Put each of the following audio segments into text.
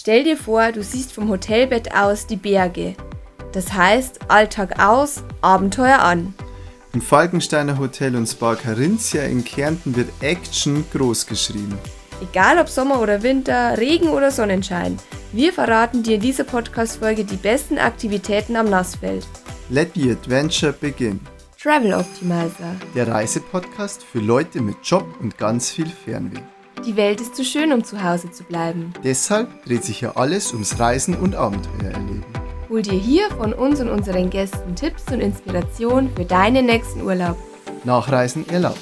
Stell dir vor, du siehst vom Hotelbett aus die Berge. Das heißt, Alltag aus, Abenteuer an. Im Falkensteiner Hotel und Spa Carinthia in Kärnten wird Action groß geschrieben. Egal ob Sommer oder Winter, Regen oder Sonnenschein, wir verraten dir in dieser Podcast-Folge die besten Aktivitäten am Nassfeld. Let the adventure begin. Travel Optimizer. Der Reisepodcast für Leute mit Job und ganz viel Fernweh. Die Welt ist zu schön, um zu Hause zu bleiben. Deshalb dreht sich ja alles ums Reisen und Abenteuer erleben. Hol dir hier von uns und unseren Gästen Tipps und Inspiration für deinen nächsten Urlaub. Nachreisen erlaubt.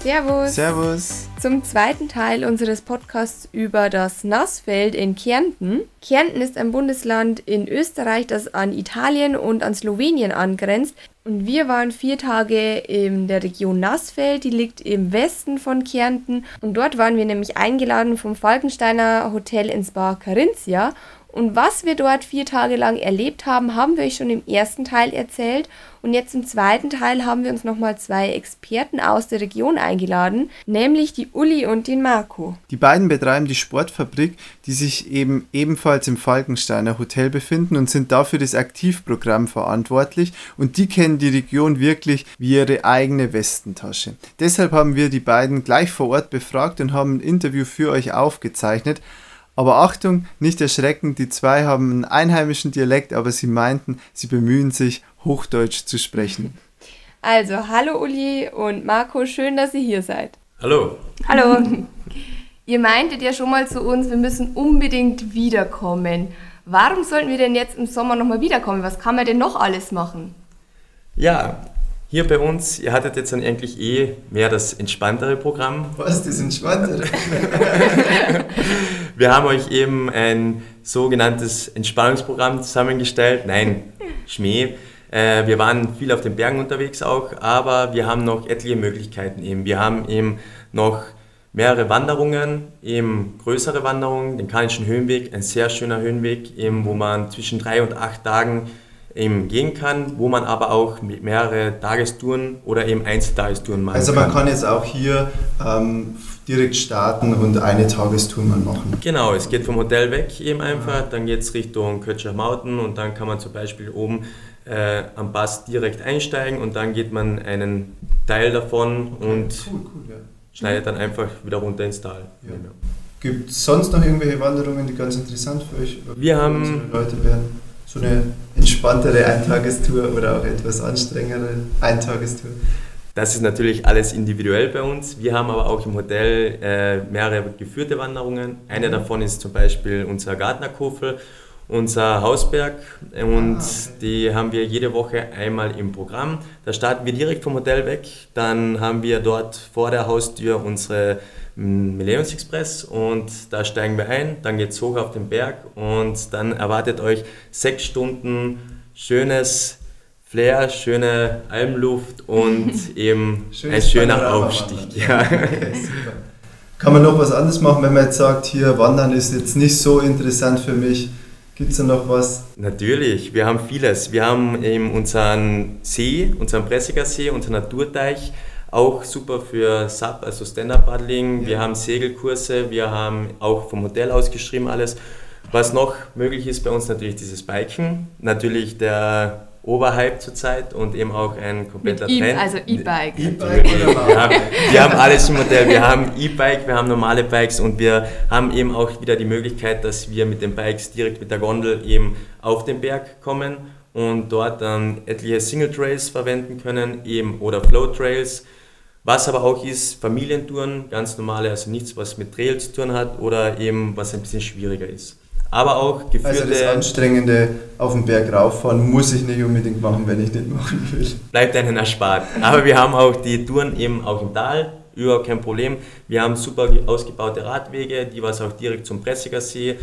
Servus. Servus. Zum zweiten Teil unseres Podcasts über das Nassfeld in Kärnten. Kärnten ist ein Bundesland in Österreich, das an Italien und an Slowenien angrenzt. Und wir waren vier Tage in der Region Nassfeld, die liegt im Westen von Kärnten. Und dort waren wir nämlich eingeladen vom Falkensteiner Hotel ins Bar Carinthia. Und was wir dort vier Tage lang erlebt haben, haben wir euch schon im ersten Teil erzählt. Und jetzt im zweiten Teil haben wir uns nochmal zwei Experten aus der Region eingeladen, nämlich die Uli und den Marco. Die beiden betreiben die Sportfabrik, die sich eben ebenfalls im Falkensteiner Hotel befinden und sind dafür das Aktivprogramm verantwortlich. Und die kennen die Region wirklich wie ihre eigene Westentasche. Deshalb haben wir die beiden gleich vor Ort befragt und haben ein Interview für euch aufgezeichnet. Aber Achtung, nicht erschrecken, die zwei haben einen einheimischen Dialekt, aber sie meinten, sie bemühen sich, Hochdeutsch zu sprechen. Also, hallo Uli und Marco, schön, dass ihr hier seid. Hallo. Hallo. ihr meintet ja schon mal zu uns, wir müssen unbedingt wiederkommen. Warum sollten wir denn jetzt im Sommer nochmal wiederkommen? Was kann man denn noch alles machen? Ja, hier bei uns, ihr hattet jetzt dann eigentlich eh mehr das entspanntere Programm. Was, das entspanntere? Wir haben euch eben ein sogenanntes Entspannungsprogramm zusammengestellt. Nein, Schmäh. Äh, wir waren viel auf den Bergen unterwegs auch, aber wir haben noch etliche Möglichkeiten eben. Wir haben eben noch mehrere Wanderungen, eben größere Wanderungen, den Kanischen Höhenweg, ein sehr schöner Höhenweg, eben, wo man zwischen drei und acht Tagen eben gehen kann, wo man aber auch mehrere Tagestouren oder eben Einzeltagestouren machen also kann. Also man kann jetzt auch hier ähm, direkt starten und eine Tagestour mal machen. Genau, es geht vom Hotel weg eben einfach, dann geht es Richtung Kötscher Mountain und dann kann man zum Beispiel oben äh, am Pass direkt einsteigen und dann geht man einen Teil davon und cool, cool, ja. schneidet dann einfach wieder runter ins Tal. Ja. Gibt es sonst noch irgendwelche Wanderungen, die ganz interessant für euch Wir haben Leute werden? So eine entspanntere Eintagestour oder auch etwas anstrengendere Eintagestour? Das ist natürlich alles individuell bei uns. Wir haben aber auch im Hotel äh, mehrere geführte Wanderungen. Eine mhm. davon ist zum Beispiel unser Gartnerkofel, unser Hausberg und ah, okay. die haben wir jede Woche einmal im Programm. Da starten wir direkt vom Hotel weg, dann haben wir dort vor der Haustür unsere mm, Millenniums Express und da steigen wir ein, dann geht es hoch auf den Berg und dann erwartet euch sechs Stunden schönes Flair, schöne Almluft und eben ein schöner Aufstieg. Ja. Okay, Kann man noch was anderes machen, wenn man jetzt sagt, hier Wandern ist jetzt nicht so interessant für mich? Gibt es da noch was? Natürlich, wir haben vieles. Wir haben eben unseren See, unseren Pressiger See, unseren Naturteich, auch super für SUP, also Stand-Up-Paddling. Ja. Wir haben Segelkurse, wir haben auch vom Hotel ausgeschrieben alles. Was noch möglich ist bei uns natürlich dieses Biken. Natürlich der Oberhype zurzeit und eben auch ein kompletter e Trend. Also E-Bike. E-Bike wir, haben, wir haben alles im Modell. Wir haben E-Bike, wir haben normale Bikes und wir haben eben auch wieder die Möglichkeit, dass wir mit den Bikes direkt mit der Gondel eben auf den Berg kommen und dort dann etliche Single Trails verwenden können eben oder Flow Trails. Was aber auch ist, Familientouren, ganz normale, also nichts, was mit Trail zu tun hat oder eben was ein bisschen schwieriger ist aber auch geführte... Also das Anstrengende auf den Berg rauffahren muss ich nicht unbedingt machen, wenn ich nicht machen will. Bleibt einen erspart. Aber wir haben auch die Touren eben auch im Tal, überhaupt kein Problem. Wir haben super ausgebaute Radwege, die was auch direkt zum Pressiger See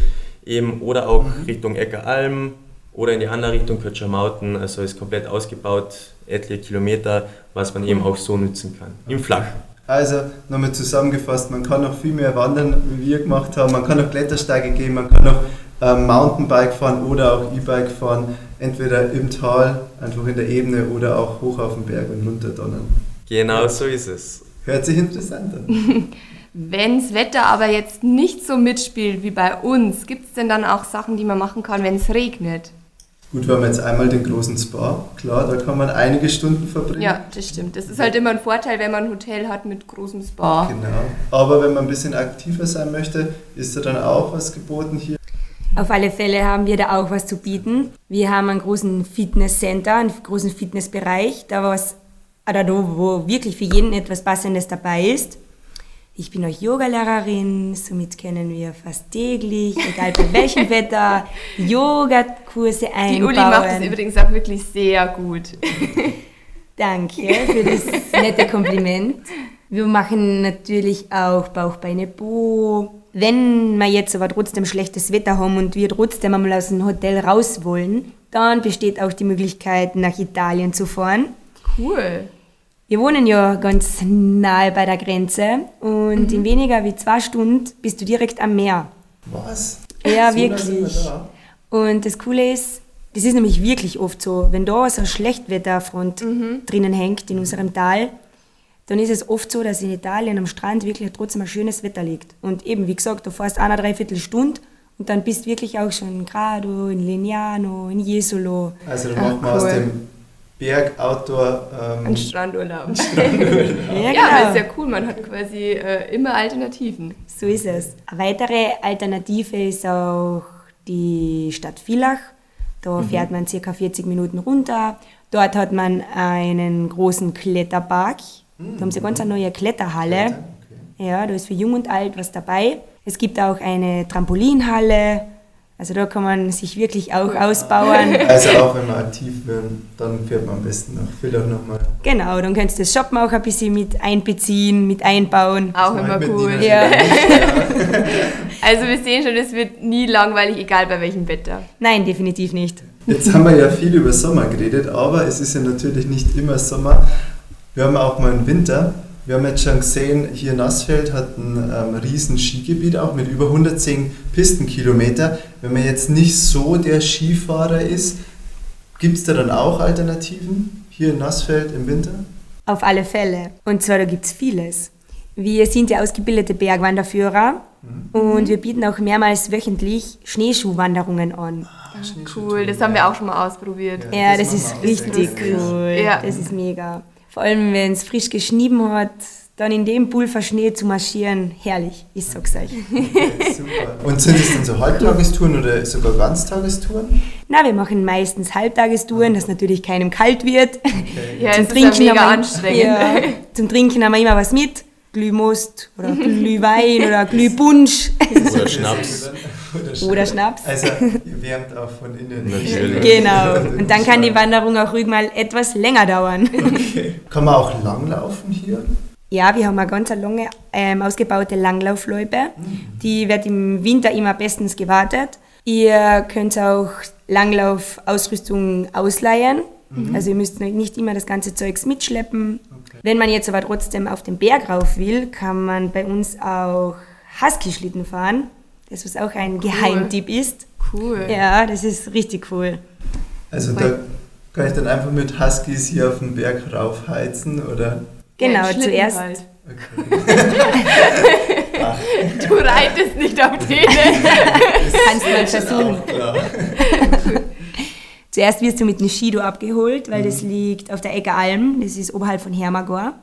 eben oder auch mhm. Richtung Eckeralm oder in die andere Richtung Kötscher Mountain. Also ist komplett ausgebaut, etliche Kilometer, was man eben mhm. auch so nutzen kann. Im Flachen. Also nochmal zusammengefasst, man kann noch viel mehr wandern, wie wir gemacht haben. Man kann noch Klettersteige gehen, man kann noch ähm, Mountainbike fahren oder auch E-Bike fahren. Entweder im Tal, einfach in der Ebene oder auch hoch auf den Berg und runter donnern. Genau so ist es. Hört sich interessant an. Wenn das Wetter aber jetzt nicht so mitspielt wie bei uns, gibt es denn dann auch Sachen, die man machen kann, wenn es regnet? Gut, wir haben jetzt einmal den großen Spa, klar, da kann man einige Stunden verbringen. Ja, das stimmt. Das ist halt immer ein Vorteil, wenn man ein Hotel hat mit großem Spa. Genau. Aber wenn man ein bisschen aktiver sein möchte, ist da dann auch was geboten hier. Auf alle Fälle haben wir da auch was zu bieten. Wir haben einen großen Fitnesscenter, einen großen Fitnessbereich, da was, da, wo wirklich für jeden etwas Passendes dabei ist. Ich bin auch Yogalehrerin, somit können wir fast täglich, egal bei welchem Wetter, Yogakurse einbauen. Die Uli macht das übrigens auch wirklich sehr gut. Danke für das nette Kompliment. Wir machen natürlich auch Bauch, Beine, Po. Wenn wir jetzt aber trotzdem schlechtes Wetter haben und wir trotzdem einmal aus dem Hotel raus wollen, dann besteht auch die Möglichkeit, nach Italien zu fahren. Cool. Wir wohnen ja ganz nahe bei der Grenze und Mhm. in weniger wie zwei Stunden bist du direkt am Meer. Was? Ja, So nah sind wir wirklich. da? Und das Coole ist, das ist nämlich wirklich oft so, wenn da so eine Schlechtwetterfront Mhm. drinnen hängt in unserem Tal, dann ist es oft so, dass in Italien am Strand wirklich trotzdem ein schönes Wetter liegt. Und eben, wie gesagt, du fährst eine dreiviertel Stunde und dann bist wirklich auch schon in Grado, in Lignano, in Jesolo. Also dann Ach, macht man aus cool. dem Berg Outdoor ähm, Ein Strandurlaub. Ja, Ja, aber ist ja cool, man hat quasi äh, immer Alternativen. So ist es. Eine weitere Alternative ist auch die Stadt Villach. Da fährt man circa 40 Minuten runter. Dort hat man einen großen Kletterpark. Da haben sie ganz eine neue Kletterhalle. Ja, da ist für Jung und Alt was dabei. Es gibt auch eine Trampolinhalle. Also da kann man sich wirklich auch ausbauen. Also auch wenn wir aktiv werden, dann fährt man am besten nach Villach nochmal. Genau, dann kannst du das Shoppen auch ein bisschen mit einbeziehen, mit einbauen. Auch immer cool. Ja. Also wir sehen schon, es wird nie langweilig, egal bei welchem Wetter. Nein, definitiv nicht. Jetzt haben wir ja viel über Sommer geredet, aber es ist ja natürlich nicht immer Sommer. Wir haben auch mal einen Winter. Wir haben jetzt schon gesehen, hier Nassfeld hat ein ähm, riesen Skigebiet auch mit über 110 Pistenkilometer. Wenn man jetzt nicht so der Skifahrer ist, gibt es da dann auch Alternativen hier in Nassfeld im Winter? Auf alle Fälle. Und zwar, da gibt es vieles. Wir sind ja ausgebildete Bergwanderführer und wir bieten auch mehrmals wöchentlich Schneeschuhwanderungen an. Cool, das haben wir auch schon mal ausprobiert. Ja. Ja, das das, ist richtig cool. Ja. Das ist mega. Vor allem, wenn es frisch geschnieben hat, dann in dem Pulverschnee zu marschieren, herrlich, ich sag's euch. Okay, super. Und sind es dann so Halbtagestouren oder sogar Ganztagestouren? Na, wir machen meistens Halbtagestouren, dass natürlich keinem kalt wird. Ja, es ist ja mega anstrengend. Ja, zum Trinken haben wir immer was mit. Glühmost oder Glühwein oder Glühpunsch Oder Schnaps. Oder oder Schnaps. Also, ihr wärmt auch von innen. Natürlich. Genau. Und dann kann die Wanderung auch ruhig mal etwas länger dauern. Kann man auch langlaufen hier? Ja, wir haben eine ganz lange ähm, ausgebaute Langlaufloipe. Die wird im Winter immer bestens gewartet. Ihr könnt auch Langlaufausrüstung ausleihen. Also ihr müsst nicht immer das ganze Zeugs mitschleppen. Wenn man jetzt aber trotzdem auf den Berg rauf will, kann man bei uns auch Husky-Schlitten fahren. Das was auch ein Geheimtipp ist. Cool. Ja, das ist richtig cool. Also da kann ich dann einfach mit Huskies hier auf den Berg raufheizen oder? Genau, Ja, zuerst. Halt. Okay. Du reitest nicht auf denen. Kannst du mal versuchen. Zuerst wirst du mit dem Skido abgeholt, weil das liegt auf der Ecke Alm, das ist oberhalb von Hermagor.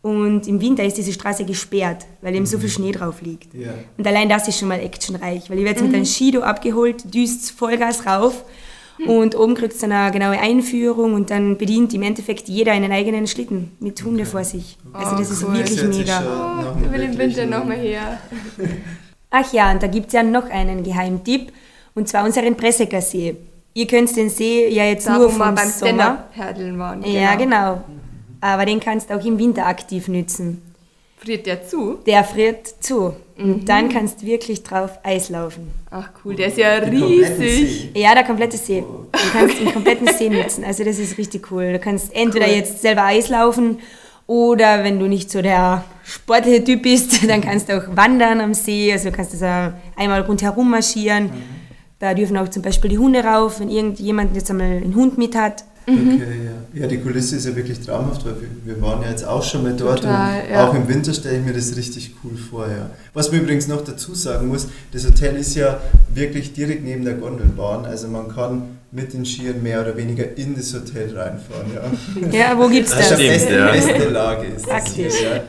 Und im Winter ist diese Straße gesperrt, weil eben so viel Schnee drauf liegt. Ja. Und allein das ist schon mal actionreich, weil ihr werdet mit einem Skido abgeholt, düst Vollgas rauf und oben kriegst du dann eine genaue Einführung und dann bedient im Endeffekt jeder einen eigenen Schlitten mit Hunde vor sich. Also das ist cool. wirklich Das mega. nach Ich will im Winter nochmal her. Ach ja, und da gibt es ja noch einen Geheimtipp, und zwar unseren Pressecker See. Ihr könnt den See ja jetzt Da, nur vom beim Sommer... Stand-Up-Paddeln waren. Ja, genau. Aber den kannst du auch im Winter aktiv nützen. Friert der zu? Der friert zu. Und dann kannst du wirklich drauf Eis laufen. Ach cool, der ist ja Den riesig. Ja, der komplette See. Du kannst den kompletten See nutzen. Also das ist richtig cool. Du kannst entweder Cool. jetzt selber Eis laufen oder wenn du nicht so der sportliche Typ bist, dann kannst du auch wandern am See. Also du kannst das einmal rundherum marschieren. Da dürfen auch zum Beispiel die Hunde rauf, wenn irgendjemand jetzt einmal einen Hund mit hat. Okay, ja. Ja, die Kulisse ist ja wirklich traumhaft, weil wir, wir waren ja jetzt auch schon mal dort Total, und ja. auch im Winter stelle ich mir das richtig cool vor, ja. Was man übrigens noch dazu sagen muss, das Hotel ist ja wirklich direkt neben der Gondelbahn, also man kann mit den Skiern mehr oder weniger in das Hotel reinfahren, ja. Ja, wo gibt's Das das? stimmt. beste, ja. beste Lage ist das Praktisch. hier, ja.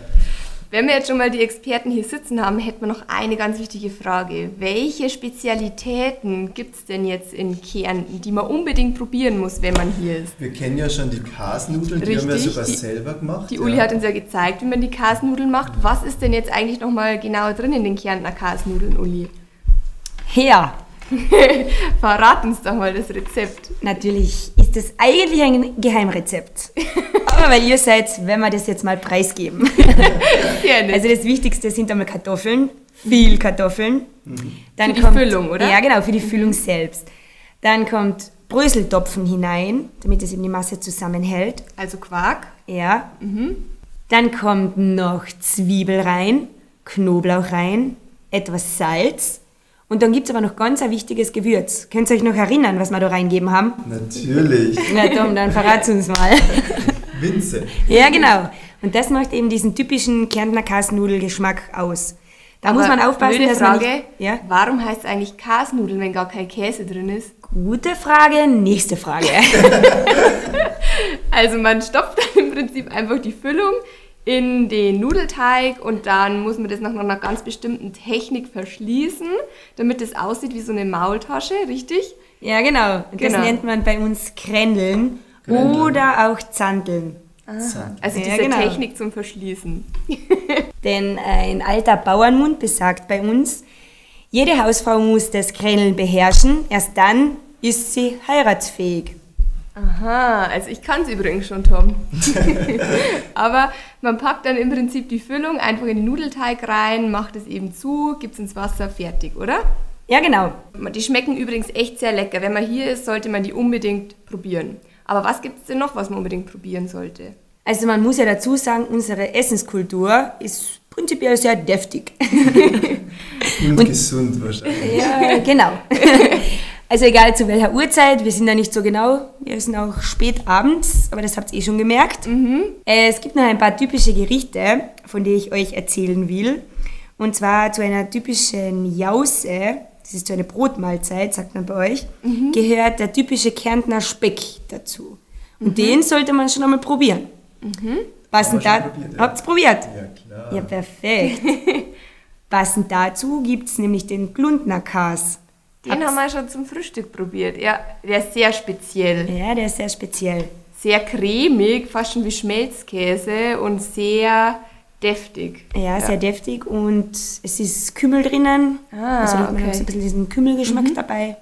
Wenn wir jetzt schon mal die Experten hier sitzen haben, hätten wir noch eine ganz wichtige Frage. Welche Spezialitäten gibt es denn jetzt in Kärnten, die man unbedingt probieren muss, wenn man hier ist? Wir kennen ja schon die Kasnudeln, die haben wir Richtig, sogar die- selber gemacht. Die ja. Uli hat uns ja gezeigt, wie man die Kasnudeln macht. Was ist denn jetzt eigentlich nochmal genau drin in den Kärntner Kasnudeln, Uli? Her. Verrat uns doch mal das Rezept. Natürlich ist das eigentlich ein Geheimrezept. Aber weil ihr seid, wenn wir das jetzt mal preisgeben. Sehr nett. Also das Wichtigste sind einmal Kartoffeln, viel Kartoffeln. Dann Für die kommt, Füllung, oder? Ja, genau, für die Füllung selbst. Dann kommt Bröseltopfen hinein, damit es eben die Masse zusammenhält. Also Quark. Ja. Dann kommt noch Zwiebel rein, Knoblauch rein, etwas Salz. Und dann gibt es aber noch ganz ein wichtiges Gewürz. Könnt ihr euch noch erinnern, was wir da reingeben haben? Natürlich. Na Tom, dann verrat uns mal. Minze. ja, genau. Und das macht eben diesen typischen Kärntner Kasnudelgeschmack aus. Da muss Aber man aufpassen, dass man Frage, nicht... Ja? warum heißt es eigentlich Kasnudeln, wenn gar kein Käse drin ist? Gute Frage, nächste Frage. Also man stopft dann im Prinzip einfach die Füllung in den Nudelteig und dann muss man das nach einer ganz bestimmten Technik verschließen, damit es aussieht wie so eine Maultasche, richtig? ja, genau. Und das Genau. nennt man bei uns Krändeln Krändeln. oder auch Zandeln. Zack. Also Ja, diese genau. Technik zum Verschließen. Denn ein alter Bauernmund besagt bei uns, jede Hausfrau muss das Kräneln beherrschen, erst dann ist sie heiratsfähig. Aha, also ich kann es übrigens schon, Tom. Aber man packt dann im Prinzip die Füllung einfach in den Nudelteig rein, macht es eben zu, gibt es ins Wasser, fertig, oder? Ja, genau. Die schmecken übrigens echt sehr lecker. Wenn man hier ist, sollte man die unbedingt probieren. Aber was gibt es denn noch, was man unbedingt probieren sollte? Also man muss ja dazu sagen, unsere Essenskultur ist prinzipiell sehr deftig. Und, gesund wahrscheinlich. Ja, genau. Also egal zu welcher Uhrzeit, wir sind da nicht so genau, wir essen auch spät abends, aber das habt ihr eh schon gemerkt. Äh, Es gibt noch ein paar typische Gerichte, von denen ich euch erzählen will. Und zwar zu einer typischen Jause, das ist so eine Brotmahlzeit, sagt man bei euch, gehört der typische Kärntner Speck dazu. Und den sollte man schon einmal probieren. Passend wir da, probiert, ja. habt's probiert? Ja, klar. Ja, perfekt. Passend dazu gibt es nämlich den Glundner-Kas. Den haben wir schon zum Frühstück probiert. Ja, der ist sehr speziell. Ja, der ist sehr speziell. Sehr cremig, fast schon wie Schmelzkäse und sehr deftig. Ja, sehr deftig und es ist Kümmel drinnen. Ah, also man okay. Mhm. hat so ein bisschen diesen Kümmelgeschmack dabei.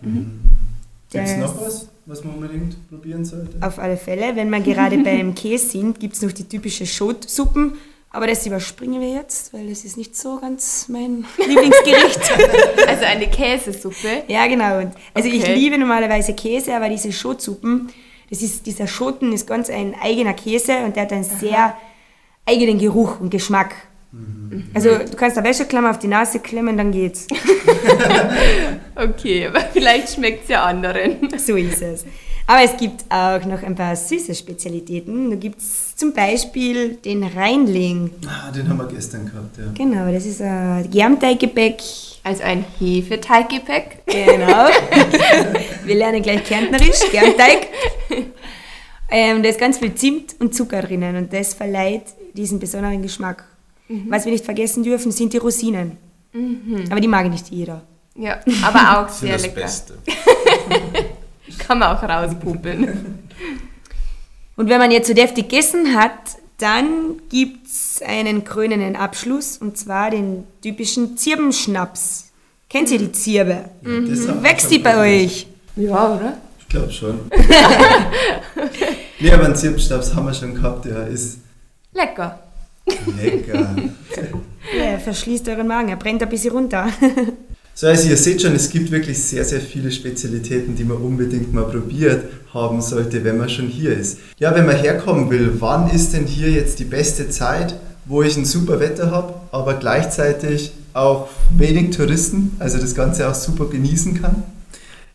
Der Gibt es noch was, was man unbedingt probieren sollte? Auf alle Fälle. Wenn wir gerade beim Käse sind, gibt es noch die typische Schotsuppen. Aber das überspringen wir jetzt, weil das ist nicht so ganz mein Lieblingsgericht. Also eine Käsesuppe. ja, genau. Und also ich Okay. liebe normalerweise Käse, aber diese Schotsuppen, das ist, dieser Schoten ist ganz ein eigener Käse und der hat einen sehr eigenen Geruch und Geschmack. Also du kannst eine Wäscheklammer auf die Nase klemmen, dann geht's. Okay, aber vielleicht schmeckt es ja anderen. So ist es. Aber es gibt auch noch ein paar süße Spezialitäten. Da gibt es zum Beispiel den Rheinling. Ah, den haben wir gestern gehabt, ja. Genau, das ist ein Germteiggebäck. Also ein Hefeteiggebäck. Genau. Wir lernen gleich Kärntnerisch, Germteig. Ähm, da ist ganz viel Zimt und Zucker drinnen und das verleiht diesen besonderen Geschmack. Was wir nicht vergessen dürfen, sind die Rosinen. Aber die mag nicht jeder. Ja, aber auch Das ist sehr das lecker. Beste. Kann man auch rauspupeln. Und wenn man jetzt so deftig gegessen hat, dann gibt es einen krönenden Abschluss und zwar den typischen Zirbenschnaps. Kennt ihr die Zirbe? Das haben wir Wächst die bei euch? Ja, oder? Ich glaube schon. nee, aber einen Zirbenschnaps haben wir schon gehabt, der ist Lecker. lecker. Ja, er verschließt euren Magen, er brennt ein bisschen runter. So, also ihr seht schon, es gibt wirklich sehr, sehr viele Spezialitäten, die man unbedingt mal probiert haben sollte, wenn man schon hier ist. Ja, wenn man herkommen will, wann ist denn hier jetzt die beste Zeit, wo ich ein super Wetter habe, aber gleichzeitig auch wenig Touristen, also das Ganze auch super genießen kann?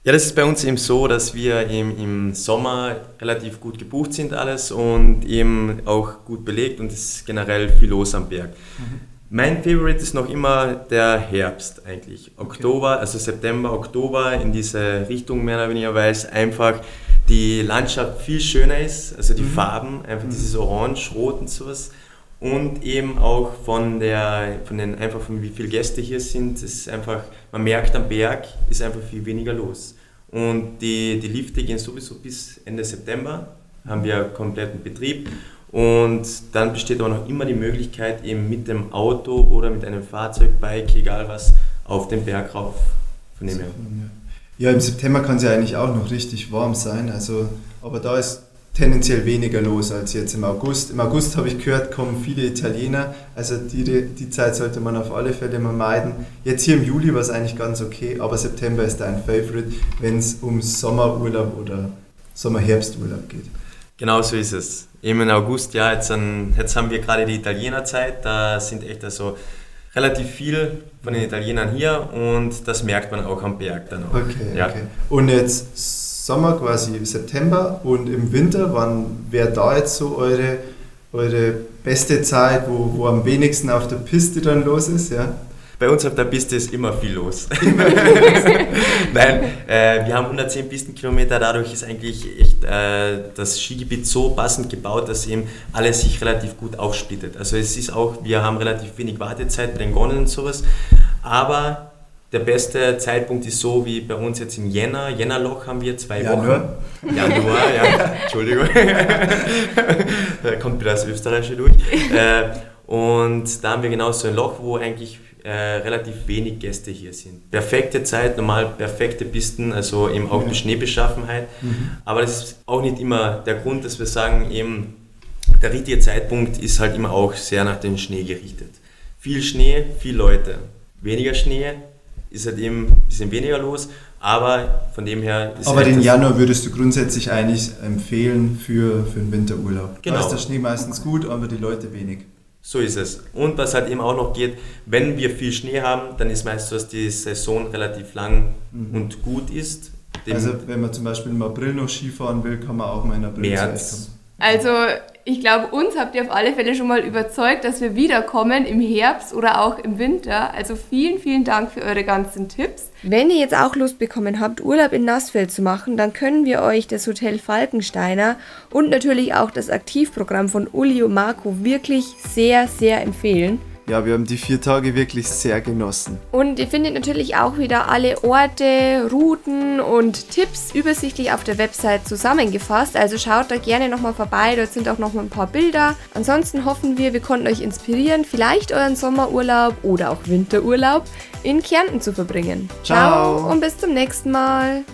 Ja, das ist bei uns eben so, dass wir eben im Sommer relativ gut gebucht sind alles und eben auch gut belegt und es ist generell viel los am Berg. Mhm. Mein Favorite ist noch immer der Herbst eigentlich. Oktober, also September, Oktober in diese Richtung mehr oder weniger, weil es einfach die Landschaft viel schöner ist, also die mhm. Farben, einfach mhm. dieses Orange, Rot und sowas. Und eben auch von der, von den, einfach von wie viele Gäste hier sind, ist einfach, man merkt am Berg ist einfach viel weniger los. Und die, die Lifte gehen sowieso bis Ende September, haben wir kompletten Betrieb. Und dann besteht aber noch immer die Möglichkeit, eben mit dem Auto oder mit einem Fahrzeug, Bike, egal was, auf den Berg rauf. Von dem her. Ja, im September kann es ja eigentlich auch noch richtig warm sein. Also, aber da ist tendenziell weniger los als jetzt im August. Im August habe ich gehört, kommen viele Italiener. Also die, die Zeit sollte man auf alle Fälle mal meiden. Jetzt hier im Juli war es eigentlich ganz okay, aber September ist ein Favorite, wenn es um Sommerurlaub oder Sommer-Herbsturlaub geht. Genau so ist es. Eben im August, ja, jetzt, an, jetzt haben wir gerade die Italienerzeit, da sind echt also relativ viel von den Italienern hier und das merkt man auch am Berg dann auch. Okay, ja. okay. Und jetzt Sommer quasi September und im Winter, wann wäre da jetzt so eure, eure beste Zeit, wo, wo am wenigsten auf der Piste dann los ist? Ja? Bei uns auf der Piste ist immer viel los. Nein, äh, wir haben 110 Pistenkilometer, dadurch ist eigentlich echt äh, das Skigebiet so passend gebaut, dass eben alles sich relativ gut aufsplittet. Also es ist auch, wir haben relativ wenig Wartezeit mit den Gonnen und sowas, aber der beste Zeitpunkt ist so wie bei uns jetzt im Jänner. Jännerloch haben wir zwei Januar. Wochen. Januar, ja, Entschuldigung. da kommt wieder das Österreichische durch. Äh, und da haben wir genau so ein Loch, wo eigentlich äh, relativ wenig Gäste hier sind. Perfekte Zeit, normal perfekte Pisten, also eben auch die Schneebeschaffenheit. Mhm. Aber das ist auch nicht immer der Grund, dass wir sagen, eben der richtige Zeitpunkt ist halt immer auch sehr nach dem Schnee gerichtet. Viel Schnee, viel Leute. Weniger Schnee ist halt eben ein bisschen weniger los, aber von dem her ist Aber halt den Januar würdest du grundsätzlich eigentlich empfehlen für, für einen Winterurlaub. Genau. Da ist der Schnee meistens gut, aber die Leute wenig. So ist es. Und was halt eben auch noch geht, wenn wir viel Schnee haben, dann ist meist so, dass die Saison relativ lang mhm. und gut ist. also wenn man zum Beispiel im April noch Skifahren will, kann man auch mal in April März. Also ich glaube, uns habt ihr auf alle Fälle schon mal überzeugt, dass wir wiederkommen im Herbst oder auch im Winter. Also vielen, vielen Dank für eure ganzen Tipps. Wenn ihr jetzt auch Lust bekommen habt, Urlaub in Nassfeld zu machen, dann können wir euch das Hotel Falkensteiner und natürlich auch das Aktivprogramm von Uli und Marco wirklich sehr, sehr empfehlen. Ja, wir haben die vier Tage wirklich sehr genossen. Und ihr findet natürlich auch wieder alle Orte, Routen und Tipps übersichtlich auf der Website zusammengefasst. Also schaut da gerne nochmal vorbei, dort sind auch noch ein paar Bilder. Ansonsten hoffen wir, wir konnten euch inspirieren, vielleicht euren Sommerurlaub oder auch Winterurlaub in Kärnten zu verbringen. Ciao, Ciao und bis zum nächsten Mal.